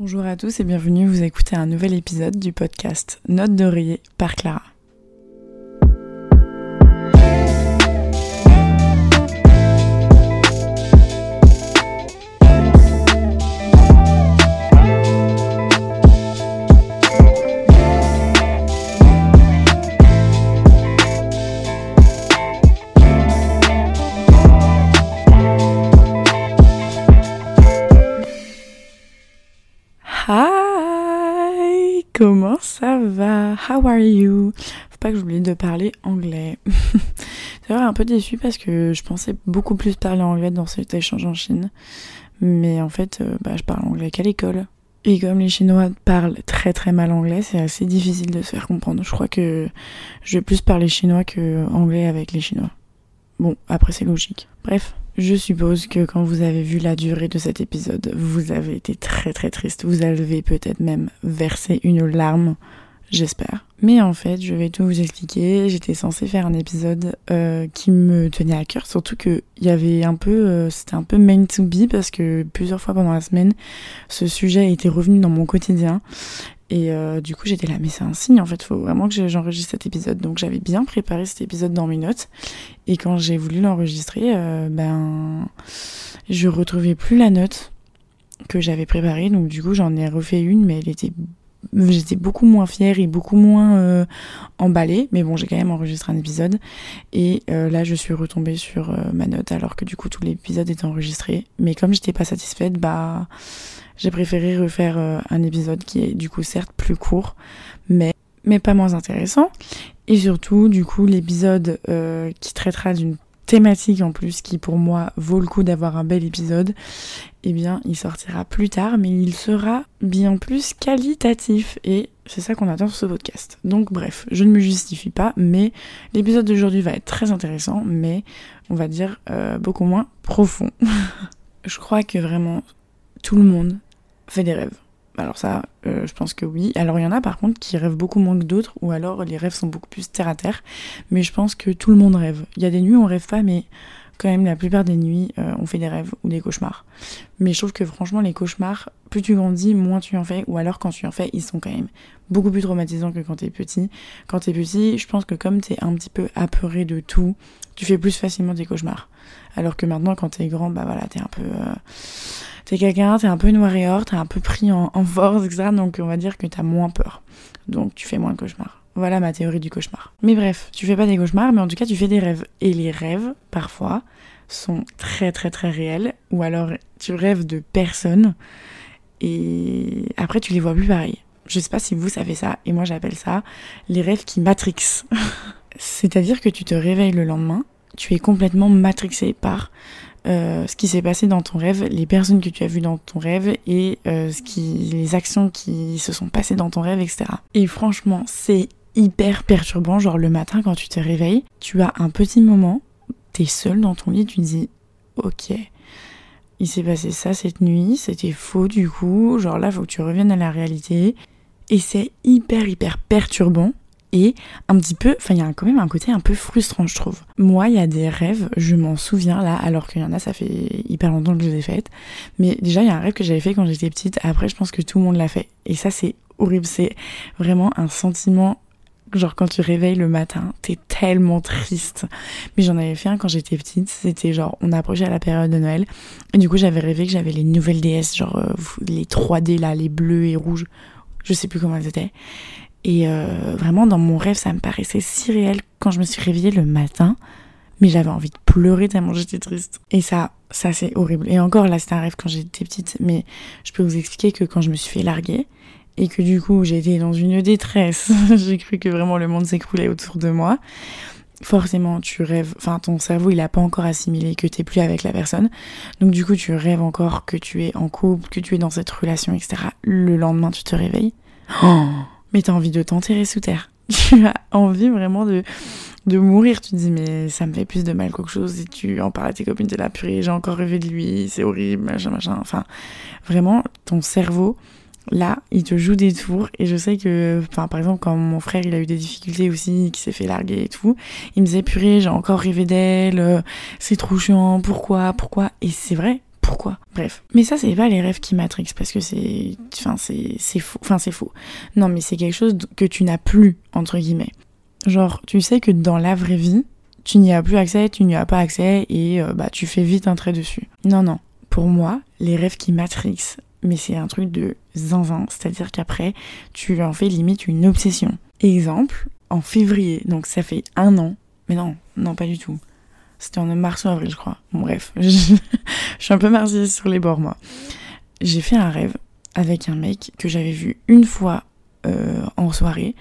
Bonjour à tous et bienvenue, vous écoutez un nouvel épisode du podcast Note d'oreiller par Clara. Comment ça va? How are you? Faut pas que j'oublie de parler anglais. C'est vrai un peu déçu parce que je pensais beaucoup plus parler anglais dans cet échange en Chine. Mais en fait, euh, bah, je parle anglais qu'à l'école. Et comme les Chinois parlent très très mal anglais, c'est assez difficile de se faire comprendre. Je crois que je vais plus parler chinois que anglais avec les Chinois. Bon, après c'est logique. Bref, je suppose que quand vous avez vu la durée de cet épisode, vous avez été très très triste. Vous avez peut-être même versé une larme, j'espère. Mais en fait, je vais tout vous expliquer. J'étais censée faire un épisode euh, qui me tenait à cœur, surtout que il y avait un peu, euh, c'était un peu main to be parce que plusieurs fois pendant la semaine, ce sujet était revenu dans mon quotidien. Et euh, du coup, j'étais là, mais c'est un signe en fait, faut vraiment que j'enregistre cet épisode. Donc j'avais bien préparé cet épisode dans mes notes. Et quand j'ai voulu l'enregistrer, ben, je retrouvais plus la note que j'avais préparée. Donc du coup, j'en ai refait une, mais elle était j'étais beaucoup moins fière et beaucoup moins euh, emballée, mais bon, j'ai quand même enregistré un épisode. Et euh, là, je suis retombée sur euh, ma note alors que du coup, tout l'épisode était enregistré. Mais comme j'étais pas satisfaite, bah, j'ai préféré refaire un épisode qui est du coup certes plus court, mais pas moins intéressant. Et surtout, du coup, l'épisode qui traitera d'une thématique en plus qui pour moi vaut le coup d'avoir un bel épisode, eh bien il sortira plus tard, mais il sera bien plus qualitatif et c'est ça qu'on attend sur ce podcast. Donc bref, je ne me justifie pas, mais l'épisode d'aujourd'hui va être très intéressant, mais on va dire euh, beaucoup moins profond. je crois que vraiment tout le monde fait des rêves. Alors ça, euh, je pense que oui. Alors il y en a par contre qui rêvent beaucoup moins que d'autres, ou alors les rêves sont beaucoup plus terre à terre. Mais je pense que tout le monde rêve. Il y a des nuits où on rêve pas, mais quand même la plupart des nuits, euh, on fait des rêves ou des cauchemars. Mais je trouve que franchement les cauchemars, plus tu grandis, moins tu en fais, ou alors quand tu en fais, ils sont quand même beaucoup plus traumatisants que quand t'es petit. Quand t'es petit, je pense que comme t'es un petit peu apeuré de tout, tu fais plus facilement des cauchemars. Alors que maintenant, quand t'es grand, bah voilà, t'es un peu... Euh t'es quelqu'un, t'es un peu noir et or, t'es un peu pris en, en, force, etc. Donc on va dire que t'as moins peur. Donc tu fais moins de cauchemars. Voilà ma théorie du cauchemar. Mais bref, tu fais pas des cauchemars, mais en tout cas tu fais des rêves. Et les rêves, parfois, sont très très très réels. Ou alors tu rêves de personnes et après tu les vois plus pareil. Je sais pas si vous savez ça, et moi j'appelle ça les rêves qui matrixent. C'est-à-dire que tu te réveilles le lendemain, tu es complètement matrixé par euh, ce qui s'est passé dans ton rêve, les personnes que tu as vues dans ton rêve et euh, ce qui, les actions qui se sont passées dans ton rêve, etc. Et franchement, c'est hyper perturbant. Genre le matin quand tu te réveilles, tu as un petit moment, t'es seul dans ton lit, tu dis, ok, il s'est passé ça cette nuit, c'était faux du coup. Genre là, faut que tu reviennes à la réalité. Et c'est hyper hyper perturbant et un petit peu, enfin il y a quand même un côté un peu frustrant je trouve. Moi il y a des rêves, je m'en souviens là, alors qu'il y en a ça fait hyper longtemps que je les ai faites, mais déjà il y a un rêve que j'avais fait quand j'étais petite, après je pense que tout le monde l'a fait, et ça c'est horrible, c'est vraiment un sentiment genre quand tu réveilles le matin, t'es tellement triste. Mais j'en avais fait un quand j'étais petite, c'était genre on approchait à la période de Noël et du coup j'avais rêvé que j'avais les nouvelles DS, genre euh, les 3D là, les bleus et rouges, je sais plus comment elles étaient. Et euh, vraiment, dans mon rêve, ça me paraissait si réel quand je me suis réveillée le matin. Mais j'avais envie de pleurer tellement j'étais triste. Et ça, ça c'est horrible. Et encore, là, c'était un rêve quand j'étais petite. Mais je peux vous expliquer que quand je me suis fait larguer, et que du coup, j'étais dans une détresse, j'ai cru que vraiment le monde s'écroulait autour de moi. Forcément, tu rêves, enfin, ton cerveau, il a pas encore assimilé que t'es plus avec la personne. Donc, du coup, tu rêves encore que tu es en couple, que tu es dans cette relation, etc. Le lendemain, tu te réveilles. Oh mais t'as envie de t'enterrer sous terre. Tu as envie vraiment de, de mourir. Tu te dis, mais ça me fait plus de mal qu'autre chose. Et tu en parles à tes copines, t'es là, purée, j'ai encore rêvé de lui, c'est horrible, machin, machin. Enfin, vraiment, ton cerveau, là, il te joue des tours. Et je sais que, enfin, par exemple, quand mon frère, il a eu des difficultés aussi, qui s'est fait larguer et tout, il me disait, purée, j'ai encore rêvé d'elle, c'est trop chiant, pourquoi, pourquoi? Et c'est vrai, pourquoi? Bref. Mais ça, c'est pas les rêves qui matrixent parce que c'est. Enfin, c'est faux. Enfin, c'est faux. Non, mais c'est quelque chose que tu n'as plus, entre guillemets. Genre, tu sais que dans la vraie vie, tu n'y as plus accès, tu n'y as pas accès et euh, bah tu fais vite un trait dessus. Non, non. Pour moi, les rêves qui matrixent, mais c'est un truc de zinzin, c'est-à-dire qu'après, tu en fais limite une obsession. Exemple, en février, donc ça fait un an, mais non, non, pas du tout. C'était en mars ou avril, je crois. bref, je, suis un peu marquée sur les bords, moi. J'ai fait un rêve avec un mec que j'avais vu une fois euh, en soirée.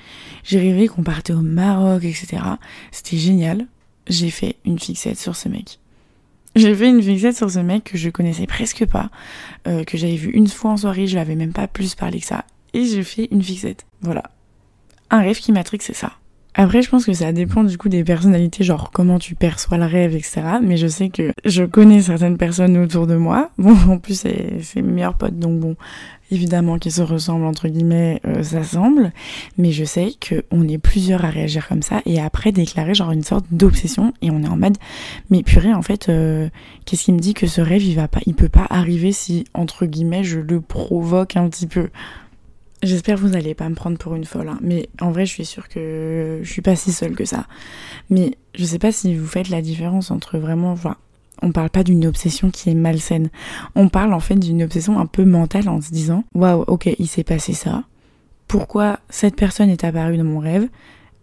J'ai rêvé qu'on partait au Maroc, etc. C'était génial. J'ai fait une fixette sur ce mec. J'ai fait une fixette sur ce mec que je connaissais presque pas, euh, que j'avais vu une fois en soirée, je l'avais même pas plus parlé que ça. Et j'ai fait une fixette. Voilà. Un rêve qui m'attrique, c'est ça. Après, je pense que ça dépend du coup des personnalités, genre comment tu perçois le rêve, etc. Mais je sais que je connais certaines personnes autour de moi. Bon, en plus, c'est mes meilleurs potes, donc bon, évidemment qu'ils se ressemblent, entre guillemets, euh, ça semble. Mais je sais qu'on est plusieurs à réagir comme ça et après déclarer genre une sorte d'obsession et on est en mode, mais purée, en fait, euh, qu'est-ce qui me dit que ce rêve, il va pas, il peut pas arriver si, entre guillemets, je le provoque un petit peu? J'espère que vous n'allez pas me prendre pour une folle, hein. mais en vrai, je suis sûre que je suis pas si seule que ça. Mais je sais pas si vous faites la différence entre vraiment, enfin, on parle pas d'une obsession qui est malsaine. On parle en fait d'une obsession un peu mentale en se disant, waouh, ok, il s'est passé ça. Pourquoi cette personne est apparue dans mon rêve?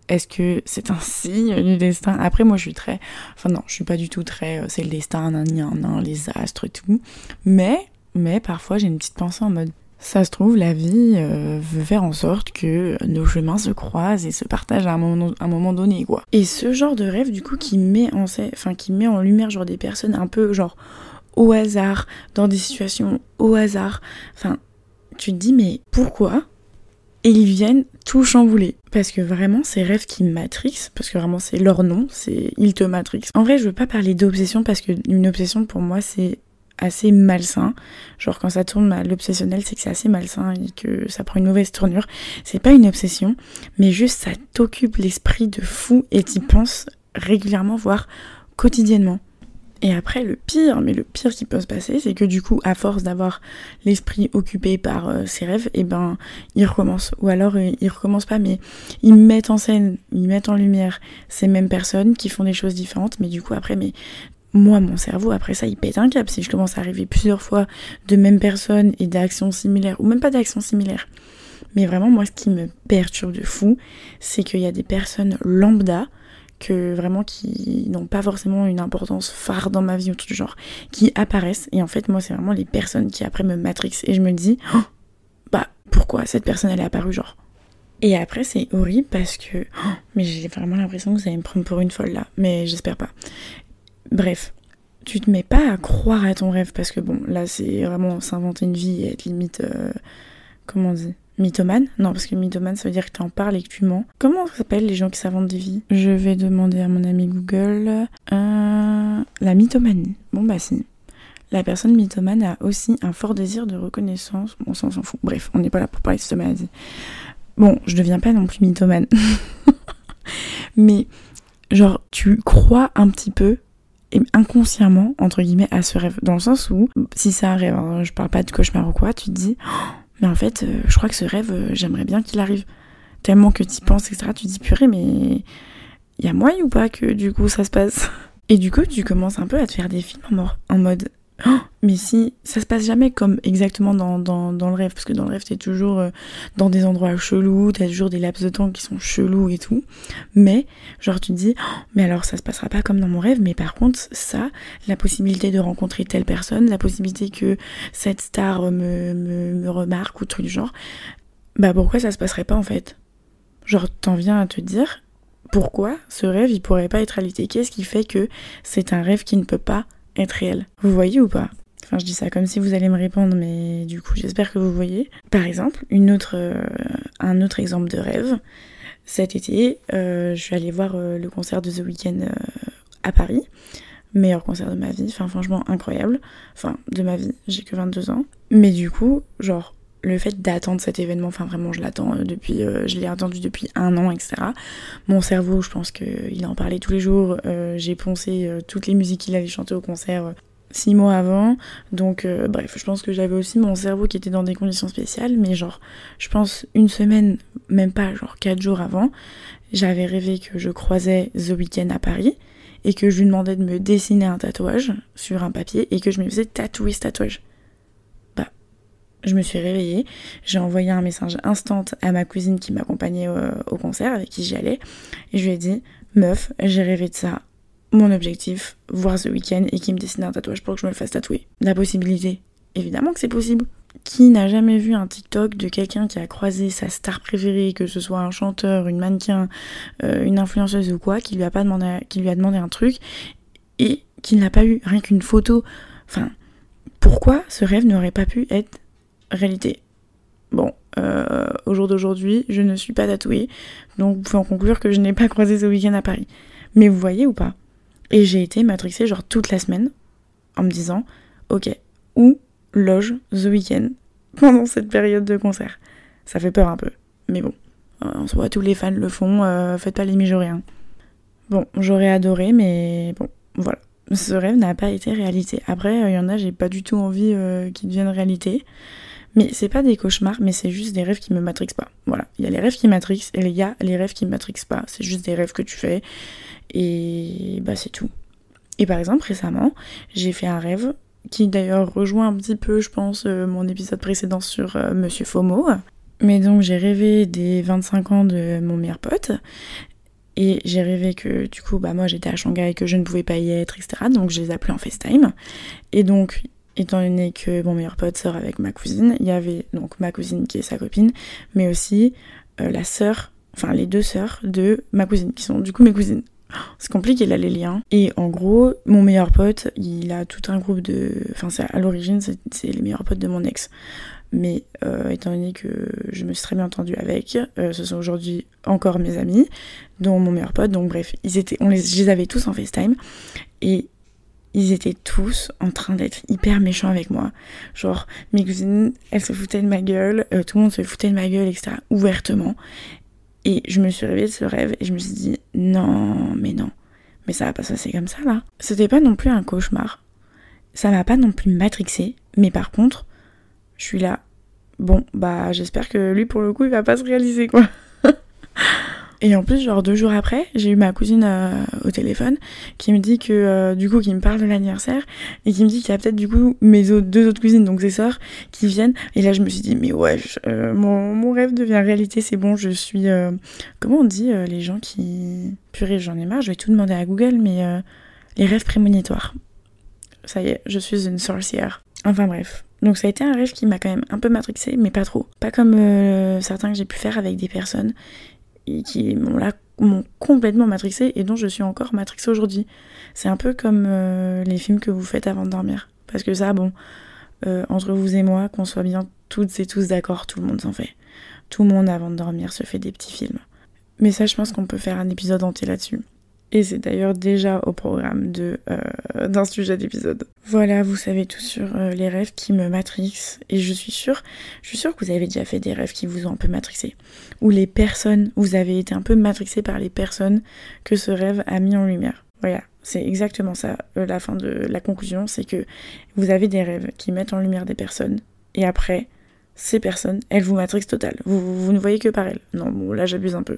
Est-ce que c'est un signe du destin? Après, moi, je suis très, enfin non, je suis pas du tout très, euh, c'est le destin, nan, nan, nan, les astres et tout. Mais, mais parfois, j'ai une petite pensée en mode ça se trouve, la vie euh, veut faire en sorte que nos chemins se croisent et se partagent à un moment, donné, quoi. Et ce genre de rêve, du coup, qui met en, enfin, qui met en lumière genre des personnes un peu genre au hasard, dans des situations au hasard. Enfin, tu te dis mais pourquoi Et ils viennent tout chambouler? Parce que vraiment, ces rêves qui matrixent, parce que vraiment c'est leur nom, c'est ils te matrixent. En vrai, je veux pas parler d'obsession parce que une obsession pour moi c'est assez malsain. Genre quand ça tourne à l'obsessionnel, c'est que c'est assez malsain et que ça prend une mauvaise tournure. C'est pas une obsession, mais juste ça t'occupe l'esprit de fou et t'y penses régulièrement, voire quotidiennement. Et après, le pire, mais le pire qui peut se passer, c'est que du coup, à force d'avoir l'esprit occupé par euh, ses rêves, et eh ben, il recommence. Ou alors, euh, il recommence pas, mais ils mettent en scène, ils mettent en lumière ces mêmes personnes qui font des choses différentes, mais du coup, après, mais moi, mon cerveau, après ça, il pète un cap. Si je commence à arriver plusieurs fois de mêmes personnes et d'actions similaires, ou même pas d'actions similaires. Mais vraiment, moi, ce qui me perturbe de fou, c'est qu'il y a des personnes lambda, que vraiment qui n'ont pas forcément une importance phare dans ma vie ou tout genre, qui apparaissent. Et en fait, moi, c'est vraiment les personnes qui après me matrixent. Et je me dis, oh, bah, pourquoi cette personne, elle est apparue, genre? Et après, c'est horrible parce que. Oh, mais j'ai vraiment l'impression que vous allez me prendre pour une folle là. Mais j'espère pas. Bref, tu te mets pas à croire à ton rêve parce que bon, là c'est vraiment s'inventer une vie et être limite. Euh, comment on dit Mythomane Non, parce que mythomane ça veut dire que tu en parles et que tu mens. Comment ça s'appelle les gens qui s'inventent des vies? Je vais demander à mon ami Google. Euh, la mythomanie. Bon bah si. La personne mythomane a aussi un fort désir de reconnaissance. Bon, ça on s'en fout. Bref, on n'est pas là pour parler de cette maladie. Bon, je deviens pas non plus mythomane. Mais, genre, tu crois un petit peu inconsciemment, entre guillemets, à ce rêve. Dans le sens où, si c'est un rêve, hein, je parle pas de cauchemar ou quoi, tu te dis, oh, mais en fait, euh, je crois que ce rêve, euh, j'aimerais bien qu'il arrive. Tellement que tu penses, etc. Tu te dis, purée, mais il y a moyen ou pas que du coup ça se passe? Et du coup, tu commences un peu à te faire des films en mode, Oh, mais si, ça se passe jamais comme exactement dans, dans, dans le rêve, parce que dans le rêve, t'es toujours euh, dans des endroits chelous, t'as toujours des laps de temps qui sont chelous et tout. Mais, genre, tu te dis, oh, mais alors ça se passera pas comme dans mon rêve, mais par contre, ça, la possibilité de rencontrer telle personne, la possibilité que cette star me, me, me remarque ou truc du genre, bah pourquoi ça se passerait pas en fait? Genre, t'en viens à te dire, pourquoi ce rêve, il pourrait pas être réalité Qu'est-ce qui fait que c'est un rêve qui ne peut pas être réel. Vous voyez ou pas? Enfin, je dis ça comme si vous allez me répondre, mais du coup, j'espère que vous voyez. Par exemple, autre, euh, un autre exemple de rêve. Cet été, euh, je suis allée voir euh, le concert de The Weeknd à Paris. Meilleur concert de ma vie. Enfin, franchement, incroyable. Enfin, de ma vie. J'ai que 22 ans. Mais du coup, genre, le fait d'attendre cet événement, enfin vraiment je l'attends euh, depuis, euh, je l'ai attendu depuis un an, etc. Mon cerveau, je pense qu'il en parlait tous les jours, euh, j'ai poncé toutes les musiques qu'il allait chanter au concert, six mois avant. Donc, bref, je pense que j'avais aussi mon cerveau qui était dans des conditions spéciales. Mais genre, je pense une semaine, même pas, genre quatre jours avant, j'avais rêvé que je croisais The Weeknd à Paris et que je lui demandais de me dessiner un tatouage sur un papier et que je me faisais tatouer ce tatouage. Je me suis réveillée, j'ai envoyé un message instant à ma cousine qui m'accompagnait au, au concert, avec qui j'y allais, et je lui ai dit, meuf, j'ai rêvé de ça, mon objectif, voir ce week-end et qui me dessine un tatouage pour que je me le fasse tatouer. La possibilité, évidemment que c'est possible. Qui n'a jamais vu un TikTok de quelqu'un qui a croisé sa star préférée, que ce soit un chanteur, une mannequin, euh, une influenceuse ou quoi, qui lui a pas demandé, qui lui a demandé un truc et qui n'a pas eu rien qu'une photo? Enfin, pourquoi ce rêve n'aurait pas pu être réalité Bon, euh, au jour d'aujourd'hui, je ne suis pas tatouée, donc vous pouvez en conclure que je n'ai pas croisé ce week-end à Paris. Mais vous voyez ou pas? Et j'ai été matrixée genre toute la semaine en me disant, ok, où loge The Weeknd pendant cette période de concert? Ça fait peur un peu, mais bon, euh, en soi tous les fans le font, euh, faites pas les mijauriens. Bon, j'aurais adoré, mais bon, voilà. Ce rêve n'a pas été réalité. Après, il y en a, j'ai pas du tout envie qu'ils deviennent réalité. Mais c'est pas des cauchemars, mais c'est juste des rêves qui me matrixent pas. Voilà. Il y a les rêves qui matrixent et il y a les rêves qui me matrixent pas. C'est juste des rêves que tu fais et bah c'est tout. Et par exemple, récemment, j'ai fait un rêve qui d'ailleurs rejoint un petit peu, je pense, euh, mon épisode précédent sur euh, Monsieur FOMO. Mais donc j'ai rêvé des 25 ans de mon meilleur pote. Et j'ai rêvé que du coup, bah moi j'étais à Shanghai, que je ne pouvais pas y être, etc. Donc je les appelais en FaceTime. Et donc, étant donné que mon meilleur pote sort avec ma cousine, il y avait donc ma cousine qui est sa copine, mais aussi euh, la sœur, enfin les deux sœurs de ma cousine, qui sont du coup mes cousines. C'est compliqué là les liens. Et en gros, mon meilleur pote, il a tout un groupe de. Enfin, à l'origine, c'est les meilleurs potes de mon ex. Mais euh, étant donné que je me suis très bien entendue avec, euh, ce sont aujourd'hui encore mes amis, dont mon meilleur pote. Donc bref, ils étaient, on les, je les avais tous en FaceTime. Et ils étaient tous en train d'être hyper méchants avec moi. Genre, mes cousines, elles se foutaient de ma gueule, euh, tout le monde se foutait de ma gueule, etc. ouvertement. Et je me suis réveillée de ce rêve et je me suis dit non, mais non, mais ça va pas se passer comme ça là. C'était pas non plus un cauchemar. Ça m'a pas non plus matrixé, mais par contre, je suis là. Bon, bah j'espère que lui pour le coup il va pas se réaliser quoi. Et en plus, genre deux jours après, j'ai eu ma cousine euh, au téléphone qui me dit que, euh, du coup, qui me parle de l'anniversaire et qui me dit qu'il y a peut-être du coup mes deux autres cousines, donc ses sœurs, qui viennent. Et là, je me suis dit, mais ouais, euh, mon, mon, rêve devient réalité, c'est bon, je suis. comment on dit les gens qui. Purée, j'en ai marre, je vais tout demander à Google, mais les rêves prémonitoires. Ça y est, je suis une sorcière. Enfin bref. Donc ça a été un rêve qui m'a quand même un peu matrixé, mais pas trop. Pas comme certains que j'ai pu faire avec des personnes qui m'ont complètement matrixé et dont je suis encore matrixée aujourd'hui. C'est un peu comme euh, les films que vous faites avant de dormir. Parce que ça, bon, euh, entre vous et moi, qu'on soit bien toutes et tous d'accord, tout le monde s'en fait. Tout le monde avant de dormir se fait des petits films. Mais ça, je pense qu'on peut faire un épisode entier là-dessus. Et c'est d'ailleurs déjà au programme de euh, d'un sujet d'épisode. Voilà, vous savez tout sur euh, les rêves qui me matrixent. Et je suis sûre, je suis sûre que vous avez déjà fait des rêves qui vous ont un peu matrixé. Ou les personnes, vous avez été un peu matrixé par les personnes que ce rêve a mis en lumière. Voilà, c'est exactement ça. Euh, la fin de la conclusion, c'est que vous avez des rêves qui mettent en lumière des personnes. Et après, ces personnes, elles vous matrixent total. Vous, vous, ne voyez que par elles. Non, bon, là j'abuse un peu.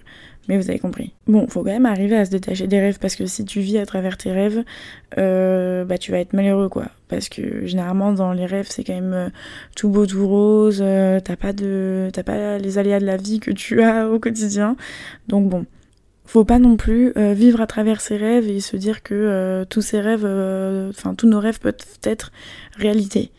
Mais vous avez compris. Bon, faut quand même arriver à se détacher des rêves parce que si tu vis à travers tes rêves, euh, bah tu vas être malheureux quoi. Parce que généralement dans les rêves c'est quand même euh, tout beau, tout rose. Euh, t'as pas de, t'as pas les aléas de la vie que tu as au quotidien. Donc bon, faut pas non plus vivre à travers ses rêves et se dire que tous ces rêves, enfin tous nos rêves peuvent être réalité.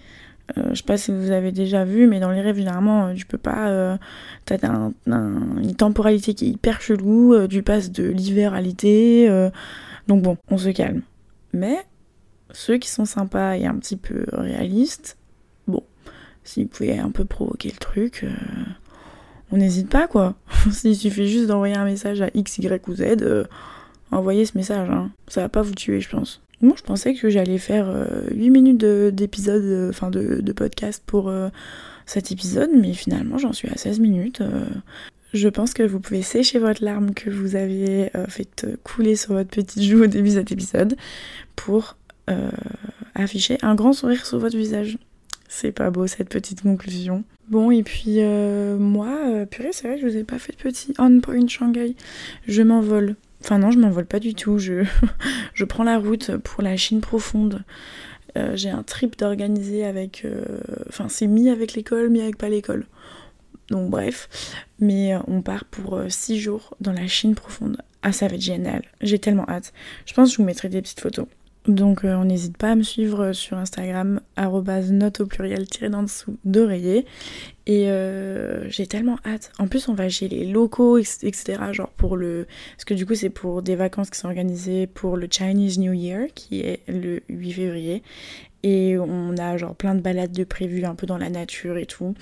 Euh, je sais pas si vous avez déjà vu, mais dans les rêves, généralement, euh, tu peux pas. Euh, t'as une temporalité qui est hyper chelou, tu passes de l'hiver à l'été. donc bon, on se calme. Mais ceux qui sont sympas et un petit peu réalistes, bon, s'ils pouvaient un peu provoquer le truc, on n'hésite pas quoi. S'il suffit juste d'envoyer un message à X, Y ou Z, envoyez ce message. Hein. Ça va pas vous tuer, je pense. Moi, je pensais que j'allais faire 8 euh, minutes d'épisode, euh, enfin de, podcast pour euh, cet épisode, mais finalement, j'en suis à 16 minutes. Je pense que vous pouvez sécher votre larme que vous avez fait couler sur votre petite joue au début de cet épisode pour afficher un grand sourire sur votre visage. C'est pas beau cette petite conclusion. Bon, et puis euh, moi, euh, purée, c'est vrai que je vous ai pas fait de petit on point Shanghai. Je m'envole. Enfin non, je m'envole pas du tout. Je, je prends la route pour la Chine profonde. Euh, j'ai un trip d'organiser avec... Enfin, c'est mi avec l'école, mi avec pas l'école. Donc bref, mais on part pour 6 jours dans la Chine profonde. Ah, ça va être génial. J'ai tellement hâte. Je pense que je vous mettrai des petites photos. Donc euh, on n'hésite pas à me suivre sur Instagram, note au pluriel tiré d'en dessous d'oreiller. Et euh, j'ai tellement hâte. En plus on va chez les locaux, etc. Genre pour le... Parce que du coup c'est pour des vacances qui sont organisées pour le Chinese New Year, qui est le 8 février. Et on a genre plein de balades de prévues un peu dans la nature et tout.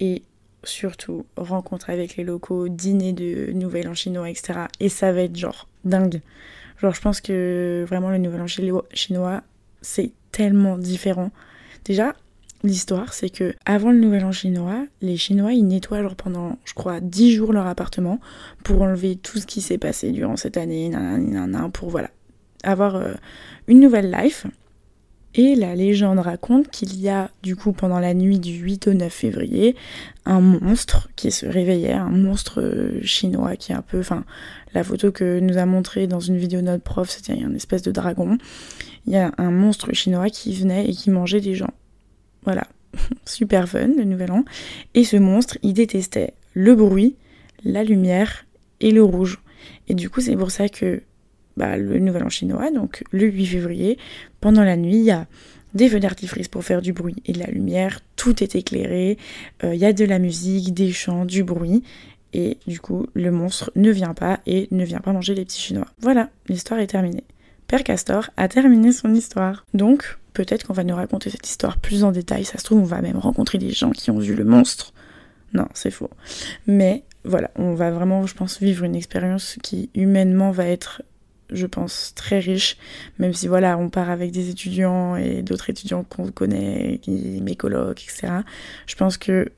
Et surtout rencontre avec les locaux, dîner de Nouvel An chinois, etc. Et ça va être genre dingue. Genre, je pense que vraiment le Nouvel An chinois, c'est tellement différent. Déjà, l'histoire, c'est que avant le Nouvel An chinois, les Chinois, ils nettoient pendant, je crois, 10 jours leur appartement pour enlever tout ce qui s'est passé durant cette année, pour voilà, avoir euh, une nouvelle life. Et la légende raconte qu'il y a, du coup, pendant la nuit du 8 au 9 février, un monstre qui se réveillait, un monstre euh, chinois qui est un peu. Enfin, la photo que nous a montré dans une vidéo notre prof, c'était une espèce de dragon. Il y a un monstre chinois qui venait et qui mangeait des gens. Voilà. Super fun, le nouvel an. Et ce monstre, il détestait le bruit, la lumière et le rouge. Et du coup, c'est pour ça que bah, le Nouvel An chinois, donc le 8 février, pendant la nuit, il y a des feux d'artifice pour faire du bruit et de la lumière, tout est éclairé, euh, il y a de la musique, des chants, du bruit, et du coup, le monstre ne vient pas et ne vient pas manger les petits chinois. Voilà, l'histoire est terminée. Père Castor a terminé son histoire. Donc, peut-être qu'on va nous raconter cette histoire plus en détail. Ça se trouve, on va même rencontrer des gens qui ont vu le monstre. Non, c'est faux. Mais voilà, on va vraiment, je pense, vivre une expérience qui humainement va être je pense, très riche, même si voilà, on part avec des étudiants et d'autres étudiants qu'on connaît, mes colocs, etc. Je pense que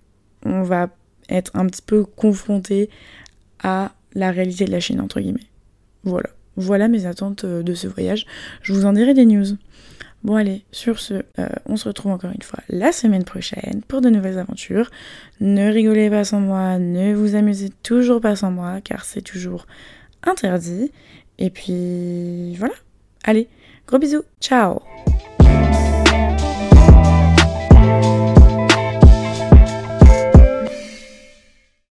on va être un petit peu confronté à la réalité de la Chine, entre guillemets. Voilà. Voilà mes attentes euh, de ce voyage. Je vous en dirai des news. Bon allez, sur ce, euh, on se retrouve encore une fois la semaine prochaine pour de nouvelles aventures. Ne rigolez pas sans moi, ne vous amusez toujours pas sans moi, car c'est toujours interdit. Et puis voilà. Allez, gros bisous. Ciao